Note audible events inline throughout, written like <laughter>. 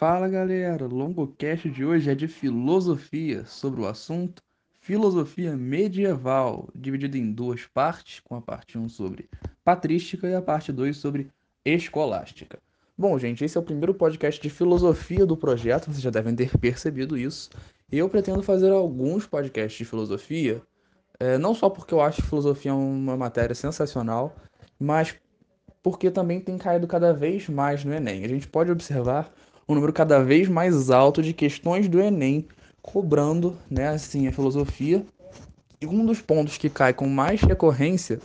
Fala galera, o longocast de hoje é de filosofia, sobre o assunto filosofia medieval, dividido em duas partes, com a parte 1 sobre patrística e a parte 2 sobre escolástica. Bom, gente, esse é o primeiro podcast de filosofia do projeto, vocês já devem ter percebido isso. Eu pretendo fazer alguns podcasts de filosofia, é, não só porque eu acho filosofia uma matéria sensacional, mas porque também tem caído cada vez mais no Enem. A gente pode observar um número cada vez mais alto de questões do Enem cobrando, né, assim, a filosofia. E um dos pontos que cai com mais recorrência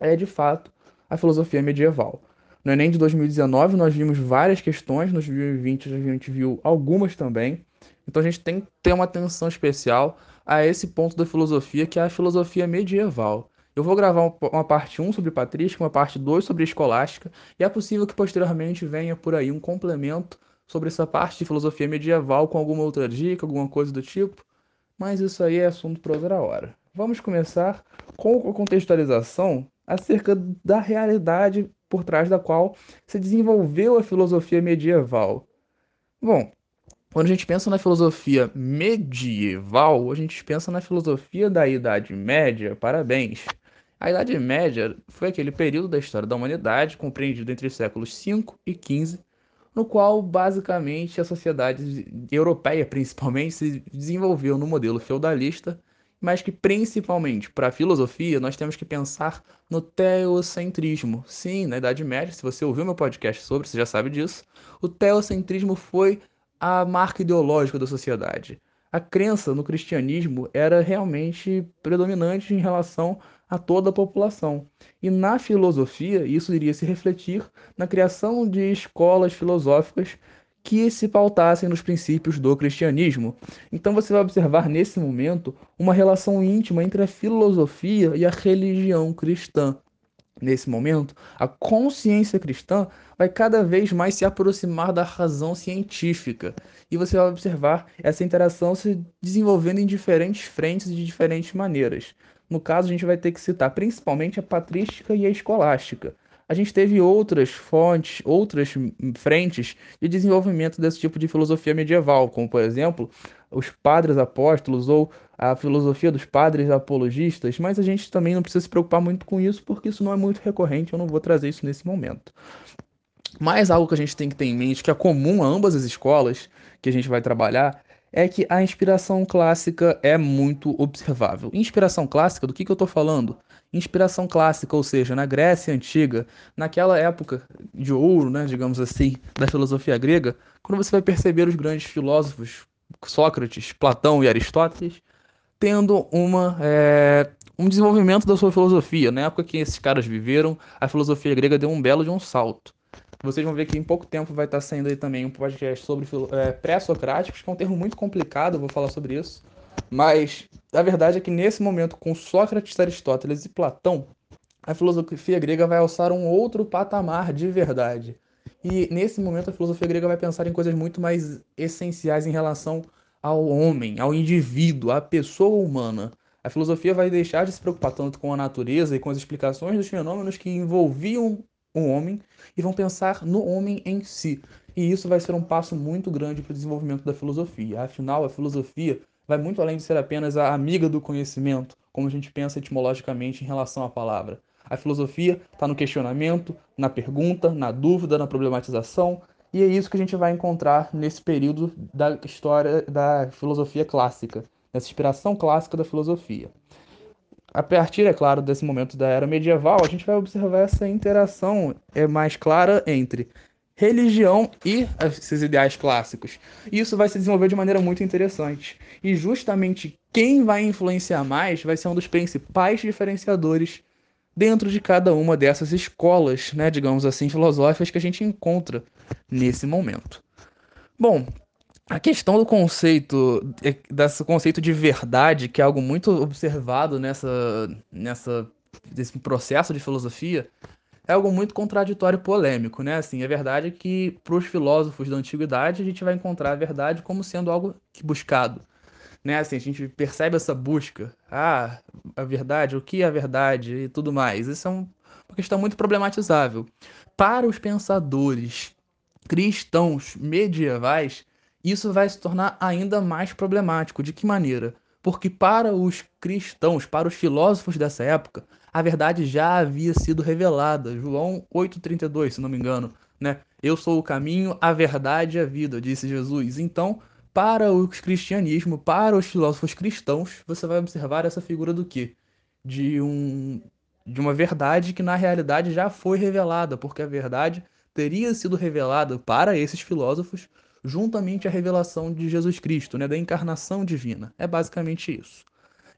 é, de fato, a filosofia medieval. No Enem de 2019 nós vimos várias questões, no 2020 a gente viu algumas também. Então a gente tem que ter uma atenção especial a esse ponto da filosofia, que é a filosofia medieval. Eu vou gravar uma parte 1 sobre patrística, uma parte 2 sobre escolástica, e é possível que posteriormente venha por aí um complemento sobre essa parte de filosofia medieval com alguma outra dica, alguma coisa do tipo, mas isso aí é assunto para outra hora. Vamos começar com a contextualização acerca da realidade por trás da qual se desenvolveu a filosofia medieval. Bom, quando a gente pensa na filosofia medieval, a gente pensa na filosofia da Idade Média, parabéns. A Idade Média foi aquele período da história da humanidade compreendido entre os séculos 5 e 15 no qual basicamente a sociedade europeia, principalmente, se desenvolveu no modelo feudalista, mas que principalmente para a filosofia nós temos que pensar no teocentrismo. Sim, na Idade Média, se você ouviu meu podcast sobre, você já sabe disso, o teocentrismo foi a marca ideológica da sociedade. A crença no cristianismo era realmente predominante em relação a toda a população. E na filosofia, isso iria se refletir na criação de escolas filosóficas que se pautassem nos princípios do cristianismo. Então você vai observar nesse momento uma relação íntima entre a filosofia e a religião cristã. Nesse momento, a consciência cristã vai cada vez mais se aproximar da razão científica. E você vai observar essa interação se desenvolvendo em diferentes frentes e de diferentes maneiras. No caso, a gente vai ter que citar principalmente a patrística e a escolástica. A gente teve outras fontes, outras frentes de desenvolvimento desse tipo de filosofia medieval, como por exemplo os padres apóstolos ou a filosofia dos padres apologistas, mas a gente também não precisa se preocupar muito com isso, porque isso não é muito recorrente, eu não vou trazer isso nesse momento. Mas algo que a gente tem que ter em mente, que é comum a ambas as escolas que a gente vai trabalhar, é que a inspiração clássica é muito observável. Inspiração clássica, do que, que eu estou falando? Inspiração clássica, ou seja, na Grécia Antiga, naquela época de ouro, né, digamos assim, da filosofia grega, quando você vai perceber os grandes filósofos, Sócrates, Platão e Aristóteles, tendo uma, é, um desenvolvimento da sua filosofia. Na época que esses caras viveram, a filosofia grega deu um belo de um salto. Vocês vão ver que em pouco tempo vai estar saindo aí também um podcast sobre é, pré-socráticos, que é um termo muito complicado, vou falar sobre isso. Mas a verdade é que nesse momento, com Sócrates, Aristóteles e Platão, a filosofia grega vai alçar um outro patamar de verdade. E nesse momento a filosofia grega vai pensar em coisas muito mais essenciais em relação ao homem, ao indivíduo, à pessoa humana. A filosofia vai deixar de se preocupar tanto com a natureza e com as explicações dos fenômenos que envolviam um homem e vão pensar no homem em si. E isso vai ser um passo muito grande para o desenvolvimento da filosofia. Afinal, a filosofia vai muito além de ser apenas a amiga do conhecimento, como a gente pensa etimologicamente em relação à palavra. A filosofia está no questionamento, na pergunta, na dúvida, na problematização, e é isso que a gente vai encontrar nesse período da história da filosofia clássica, nessa inspiração clássica da filosofia. A partir, é claro, desse momento da era medieval, a gente vai observar essa interação é mais clara entre religião e esses ideais clássicos. Isso vai se desenvolver de maneira muito interessante. E justamente quem vai influenciar mais vai ser um dos principais diferenciadores dentro de cada uma dessas escolas, né, digamos assim, filosóficas que a gente encontra nesse momento. Bom, a questão do conceito, é, desse conceito de verdade, que é algo muito observado nessa, nessa, nesse processo de filosofia, é algo muito contraditório e polêmico, né? Assim, é verdade que para os filósofos da antiguidade a gente vai encontrar a verdade como sendo algo buscado, né? Assim, a gente percebe essa busca, ah, a verdade, o que é a verdade e tudo mais. Isso é uma questão muito problematizável. Para os pensadores cristãos medievais, isso vai se tornar ainda mais problemático. De que maneira? Porque para os cristãos, para os filósofos dessa época, a verdade já havia sido revelada. João 8,32, se não me engano. Né? Eu sou o caminho, a verdade e a vida, disse Jesus. Então, para o cristianismo, para os filósofos cristãos, você vai observar essa figura do quê? De um de uma verdade que na realidade já foi revelada, porque a verdade teria sido revelada para esses filósofos juntamente à revelação de Jesus Cristo, né, da encarnação divina. É basicamente isso.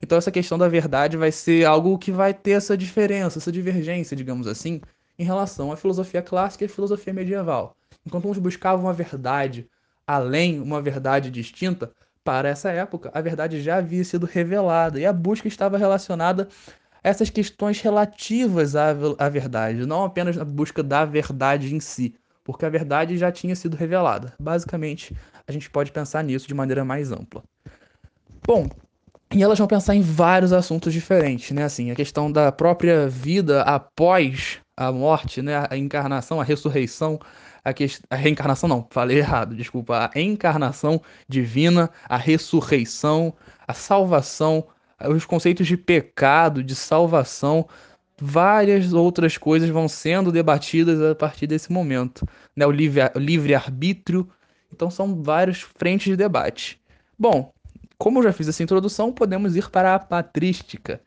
Então essa questão da verdade vai ser algo que vai ter essa diferença, essa divergência, digamos assim, em relação à filosofia clássica e à filosofia medieval. Enquanto uns buscavam a verdade além, uma verdade distinta, para essa época a verdade já havia sido revelada e a busca estava relacionada a essas questões relativas à, à verdade, não apenas a busca da verdade em si, porque a verdade já tinha sido revelada. Basicamente, a gente pode pensar nisso de maneira mais ampla. Bom, e elas vão pensar em vários assuntos diferentes, né? Assim, a questão da própria vida após a morte, né? A encarnação, a ressurreição, a, que... a reencarnação não, falei errado, desculpa, a encarnação divina, a ressurreição, a salvação, os conceitos de pecado, de salvação, várias outras coisas vão sendo debatidas a partir desse momento, né? O livre, o livre arbítrio, então são várias frentes de debate. Bom, como eu já fiz essa introdução, podemos ir para a patrística.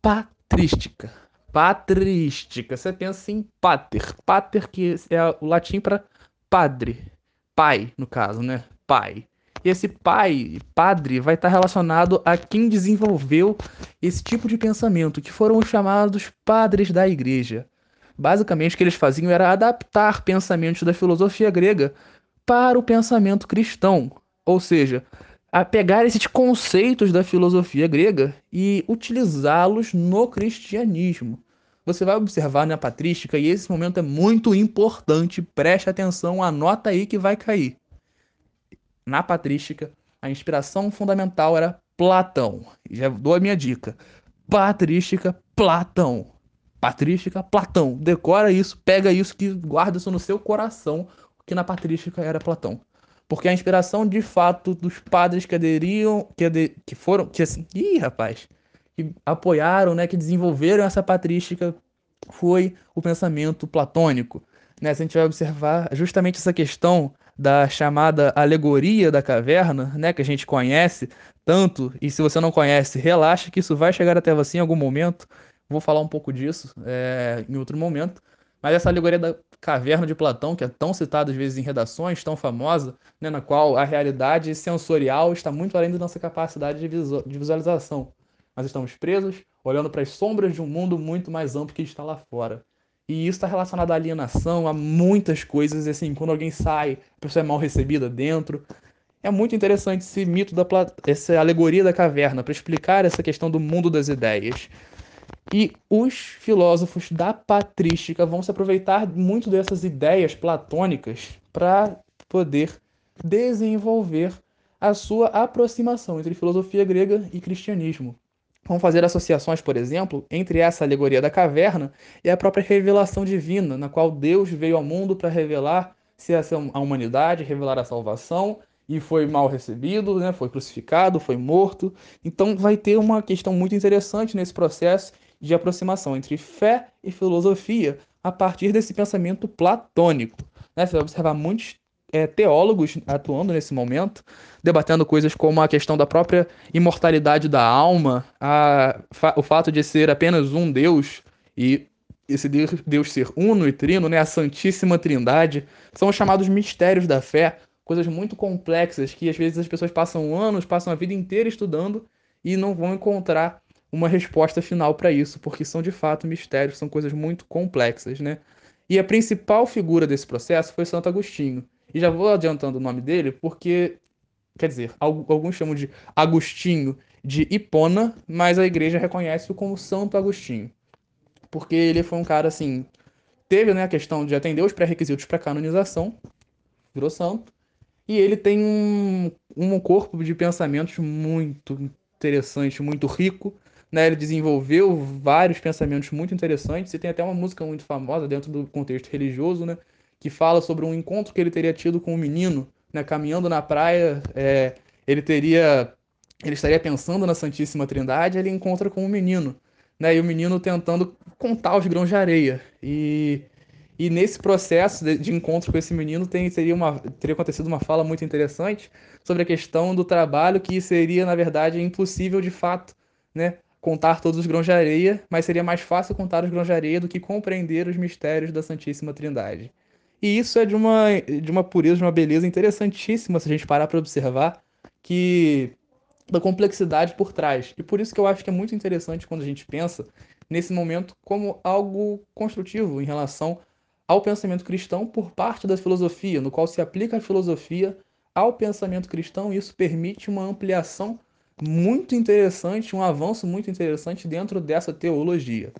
Patrística. Patrística. Você pensa em pater. Pater que é o latim para padre. Pai, no caso, né? Pai. E esse pai, padre, vai estar relacionado a quem desenvolveu esse tipo de pensamento, que foram os chamados padres da igreja. Basicamente, o que eles faziam era adaptar pensamentos da filosofia grega para o pensamento cristão. Ou seja, a pegar esses conceitos da filosofia grega e utilizá-los no cristianismo. Você vai observar na patrística, e esse momento é muito importante, preste atenção, anota aí que vai cair. Na patrística, a inspiração fundamental era Platão. Já dou a minha dica. Patrística, Platão. Patrística, Platão. Decora isso, pega isso, que guarda isso no seu coração, que na patrística era Platão. Porque a inspiração de fato dos padres que aderiam, que, ade, que foram, que assim, ih, rapaz, que apoiaram, né, que desenvolveram essa patrística foi o pensamento platônico. Né? Se a gente vai observar justamente essa questão da chamada alegoria da caverna, né, que a gente conhece tanto, e se você não conhece, relaxa que isso vai chegar até você em algum momento. Vou falar um pouco disso é, em outro momento. Mas essa alegoria da caverna de Platão, que é tão citada às vezes em redações, tão famosa, né, na qual a realidade sensorial está muito além da nossa capacidade de, de visualização. Nós estamos presos, olhando para as sombras de um mundo muito mais amplo que está lá fora. E isso está relacionado à alienação, a muitas coisas. E assim, quando alguém sai, a pessoa é mal recebida dentro. É muito interessante esse mito da essa alegoria da caverna para explicar essa questão do mundo das ideias. E os filósofos da patrística vão se aproveitar muito dessas ideias platônicas para poder desenvolver a sua aproximação entre filosofia grega e cristianismo. Vão fazer associações, por exemplo, entre essa alegoria da caverna e a própria revelação divina, na qual Deus veio ao mundo para revelar-se a humanidade, revelar a salvação, e foi mal recebido, né? foi crucificado, foi morto. Então vai ter uma questão muito interessante nesse processo de aproximação entre fé e filosofia a partir desse pensamento platônico. Né? Você vai observar muitos é, teólogos atuando nesse momento, debatendo coisas como a questão da própria imortalidade da alma, a, o fato de ser apenas um Deus e esse Deus ser uno e trino, né, a Santíssima Trindade, são os chamados mistérios da fé, coisas muito complexas que às vezes as pessoas passam anos, passam a vida inteira estudando e não vão encontrar uma resposta final para isso, porque são de fato mistérios, são coisas muito complexas, né? E a principal figura desse processo foi Santo Agostinho. E já vou adiantando o nome dele, porque, quer dizer, alguns chamam de Agostinho de Hipona, mas a igreja reconhece-o como Santo Agostinho. Porque ele foi um cara, assim, teve né, a questão de atender os pré-requisitos para canonização, virou santo, e ele tem um, um corpo de pensamentos muito interessante, muito rico, né, ele desenvolveu vários pensamentos muito interessantes e tem até uma música muito famosa dentro do contexto religioso, né, que fala sobre um encontro que ele teria tido com um menino, né, caminhando na praia, é, ele teria, ele estaria pensando na Santíssima Trindade, ele encontra com um menino, né, e o menino tentando contar os grãos de areia. E, e nesse processo de, de encontro com esse menino tem, seria uma, teria acontecido uma fala muito interessante sobre a questão do trabalho que seria, na verdade, impossível de fato, né, contar todos os grãos de areia, mas seria mais fácil contar os grãos de areia do que compreender os mistérios da Santíssima Trindade. E isso é de uma, de uma pureza, de uma beleza interessantíssima se a gente parar para observar que da complexidade por trás. E por isso que eu acho que é muito interessante quando a gente pensa nesse momento como algo construtivo em relação ao pensamento cristão por parte da filosofia, no qual se aplica a filosofia ao pensamento cristão e isso permite uma ampliação muito interessante, um avanço muito interessante dentro dessa teologia.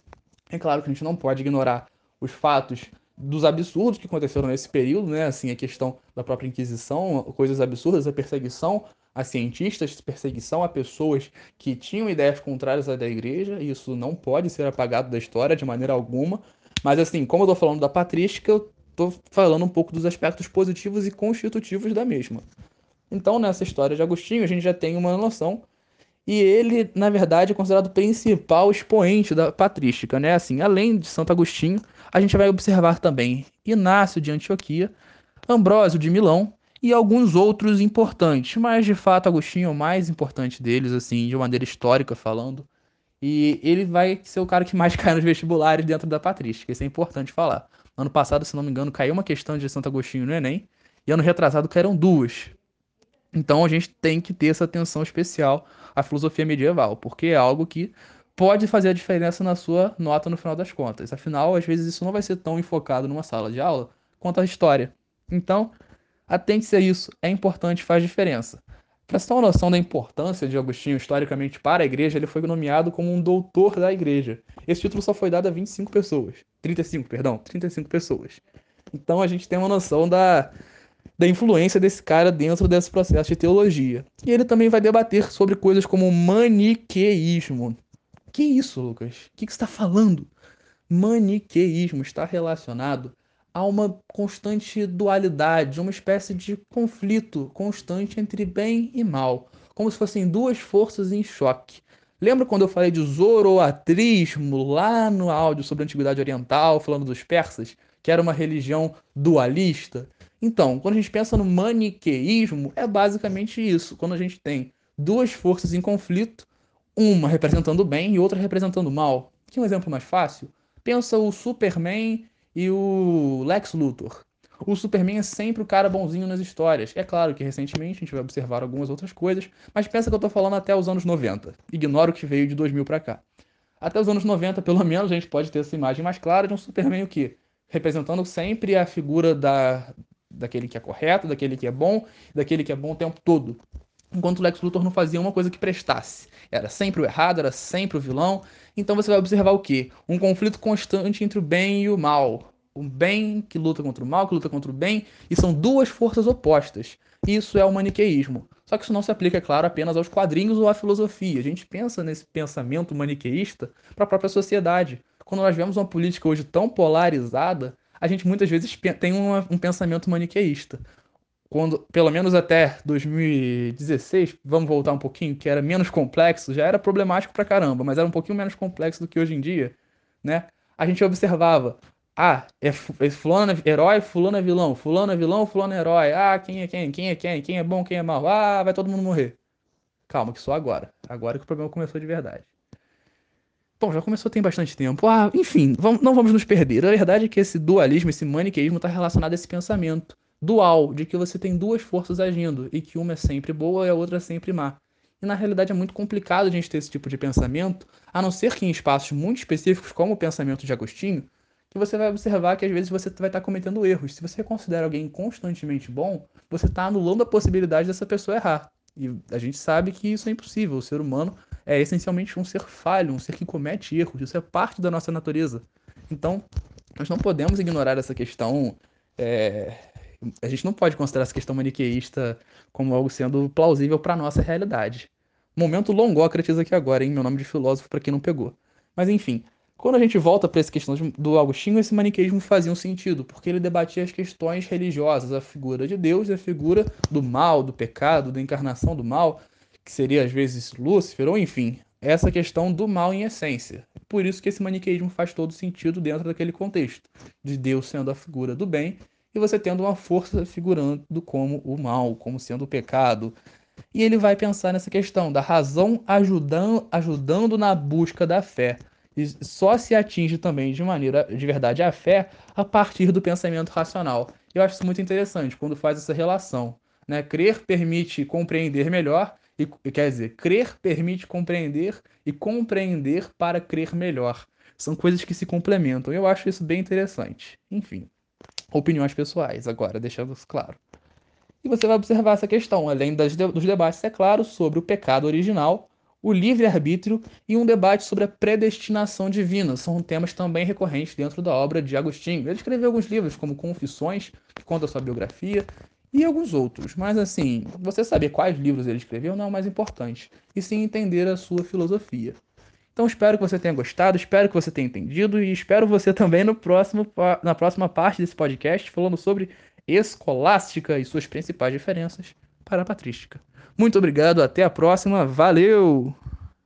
É claro que a gente não pode ignorar os fatos dos absurdos que aconteceram nesse período, né? Assim, a questão da própria Inquisição, coisas absurdas, a perseguição a cientistas, perseguição a pessoas que tinham ideias contrárias à da igreja, e isso não pode ser apagado da história de maneira alguma. Mas assim, como eu tô falando da patrística, eu tô falando um pouco dos aspectos positivos e constitutivos da mesma. Então, nessa história de Agostinho, a gente já tem uma noção e ele, na verdade, é considerado o principal expoente da patrística, né? Assim, além de Santo Agostinho, a gente vai observar também Inácio de Antioquia, Ambrósio de Milão e alguns outros importantes, mas de fato Agostinho é o mais importante deles, assim, de maneira histórica falando. E ele vai ser o cara que mais <laughs> cai nos vestibulares dentro da patrística, isso é importante falar. Ano passado, se não me engano, caiu uma questão de Santo Agostinho no Enem, e ano retrasado caíram duas. Então a gente tem que ter essa atenção especial à filosofia medieval, porque é algo que pode fazer a diferença na sua nota no final das contas. Afinal, às vezes isso não vai ser tão enfocado numa sala de aula quanto a história. Então, atente-se a isso, é importante, faz diferença. Para você ter uma noção da importância de Agostinho historicamente para a igreja, ele foi nomeado como um doutor da igreja. Esse título só foi dado a 25 pessoas. 35, perdão, 35 pessoas. Então a gente tem uma noção da, da influência desse cara dentro desse processo de teologia. E ele também vai debater sobre coisas como maniqueísmo. Que isso, Lucas? O que, que você está falando? Maniqueísmo está relacionado a uma constante dualidade, uma espécie de conflito constante entre bem e mal, como se fossem duas forças em choque. Lembra quando eu falei de zoroatrismo lá no áudio sobre a Antiguidade Oriental, falando dos persas, que era uma religião dualista? Então, quando a gente pensa no maniqueísmo, é basicamente isso. Quando a gente tem duas forças em conflito, uma representando o bem e outra representando o mal. Que um exemplo mais fácil? Pensa o Superman e o Lex Luthor. O Superman é sempre o cara bonzinho nas histórias. É claro que recentemente a gente vai observar algumas outras coisas, mas pensa que eu tô falando até os anos 90. Ignora o que veio de 2000 para cá. Até os anos 90, pelo menos, a gente pode ter essa imagem mais clara de um Superman o quê? Representando sempre a figura da, daquele que é correto, daquele que é bom, daquele que é bom o tempo todo. Enquanto o Lex Luthor não fazia uma coisa que prestasse. Era sempre o errado, era sempre o vilão, então você vai observar o quê? Um conflito constante entre o bem e o mal. O bem que luta contra o mal, que luta contra o bem, e são duas forças opostas. Isso é o maniqueísmo. Só que isso não se aplica, é claro, apenas aos quadrinhos ou à filosofia. A gente pensa nesse pensamento maniqueísta para a própria sociedade. Quando nós vemos uma política hoje tão polarizada, a gente muitas vezes tem uma, um pensamento maniqueísta quando, pelo menos até 2016, vamos voltar um pouquinho, que era menos complexo, já era problemático pra caramba, mas era um pouquinho menos complexo do que hoje em dia, né? A gente observava, ah, é, é fulano é herói, fulano é vilão, fulano é vilão, fulano é herói, ah, quem é quem, quem é quem, quem é bom, quem é mal, ah, vai todo mundo morrer. Calma, que só agora. Agora que o problema começou de verdade. Bom, já começou tem bastante tempo. Ah, enfim, vamos, não vamos nos perder. A verdade é que esse dualismo, esse maniqueísmo está relacionado a esse pensamento dual, de que você tem duas forças agindo e que uma é sempre boa e a outra é sempre má. E na realidade é muito complicado a gente ter esse tipo de pensamento, a não ser que em espaços muito específicos, como o pensamento de Agostinho, que você vai observar que às vezes você vai estar cometendo erros. Se você considera alguém constantemente bom, você está anulando a possibilidade dessa pessoa errar. E a gente sabe que isso é impossível. O ser humano é essencialmente um ser falho, um ser que comete erros. Isso é parte da nossa natureza. Então, nós não podemos ignorar essa questão é, a gente não pode considerar essa questão maniqueísta como algo sendo plausível para nossa realidade. Momento Longócrates aqui agora, hein? Meu nome de filósofo para quem não pegou. Mas enfim, Quando a gente volta para essa questão do Agostinho, esse maniqueísmo fazia um sentido, porque ele debatia as questões religiosas, a figura de Deus e a figura do mal, do pecado, da encarnação do mal, que seria às vezes Lúcifer, ou enfim, essa questão do mal em essência. Por isso que esse maniqueísmo faz todo sentido dentro daquele contexto, de Deus sendo a figura do bem e você tendo uma força figurando como o mal, como sendo o pecado. E ele vai pensar nessa questão da razão ajudando, ajudando na busca da fé. E só se atinge também de maneira de verdade a fé a partir do pensamento racional. Eu acho isso muito interessante quando faz essa relação. Né? Crer permite compreender melhor, e quer dizer, crer permite compreender e compreender para crer melhor. São coisas que se complementam. Eu acho isso bem interessante. Enfim opiniões pessoais, agora, deixando isso claro. E você vai observar essa questão, além das, dos debates, é claro, sobre o pecado original, o livre-arbítrio e um debate sobre a predestinação divina. São temas também recorrentes dentro da obra de Agostinho. Ele escreveu alguns livros, como Confissões, que conta sua biografia, e alguns outros. Mas, assim, você saber quais livros ele escreveu não é o mais importante, e sim entender a sua filosofia. Então espero que você tenha gostado, espero que você tenha entendido e espero você <laughs> também no próximo, na próxima parte desse podcast falando sobre escolástica e suas principais diferenças para a patrística. Muito obrigado, até a próxima, valeu!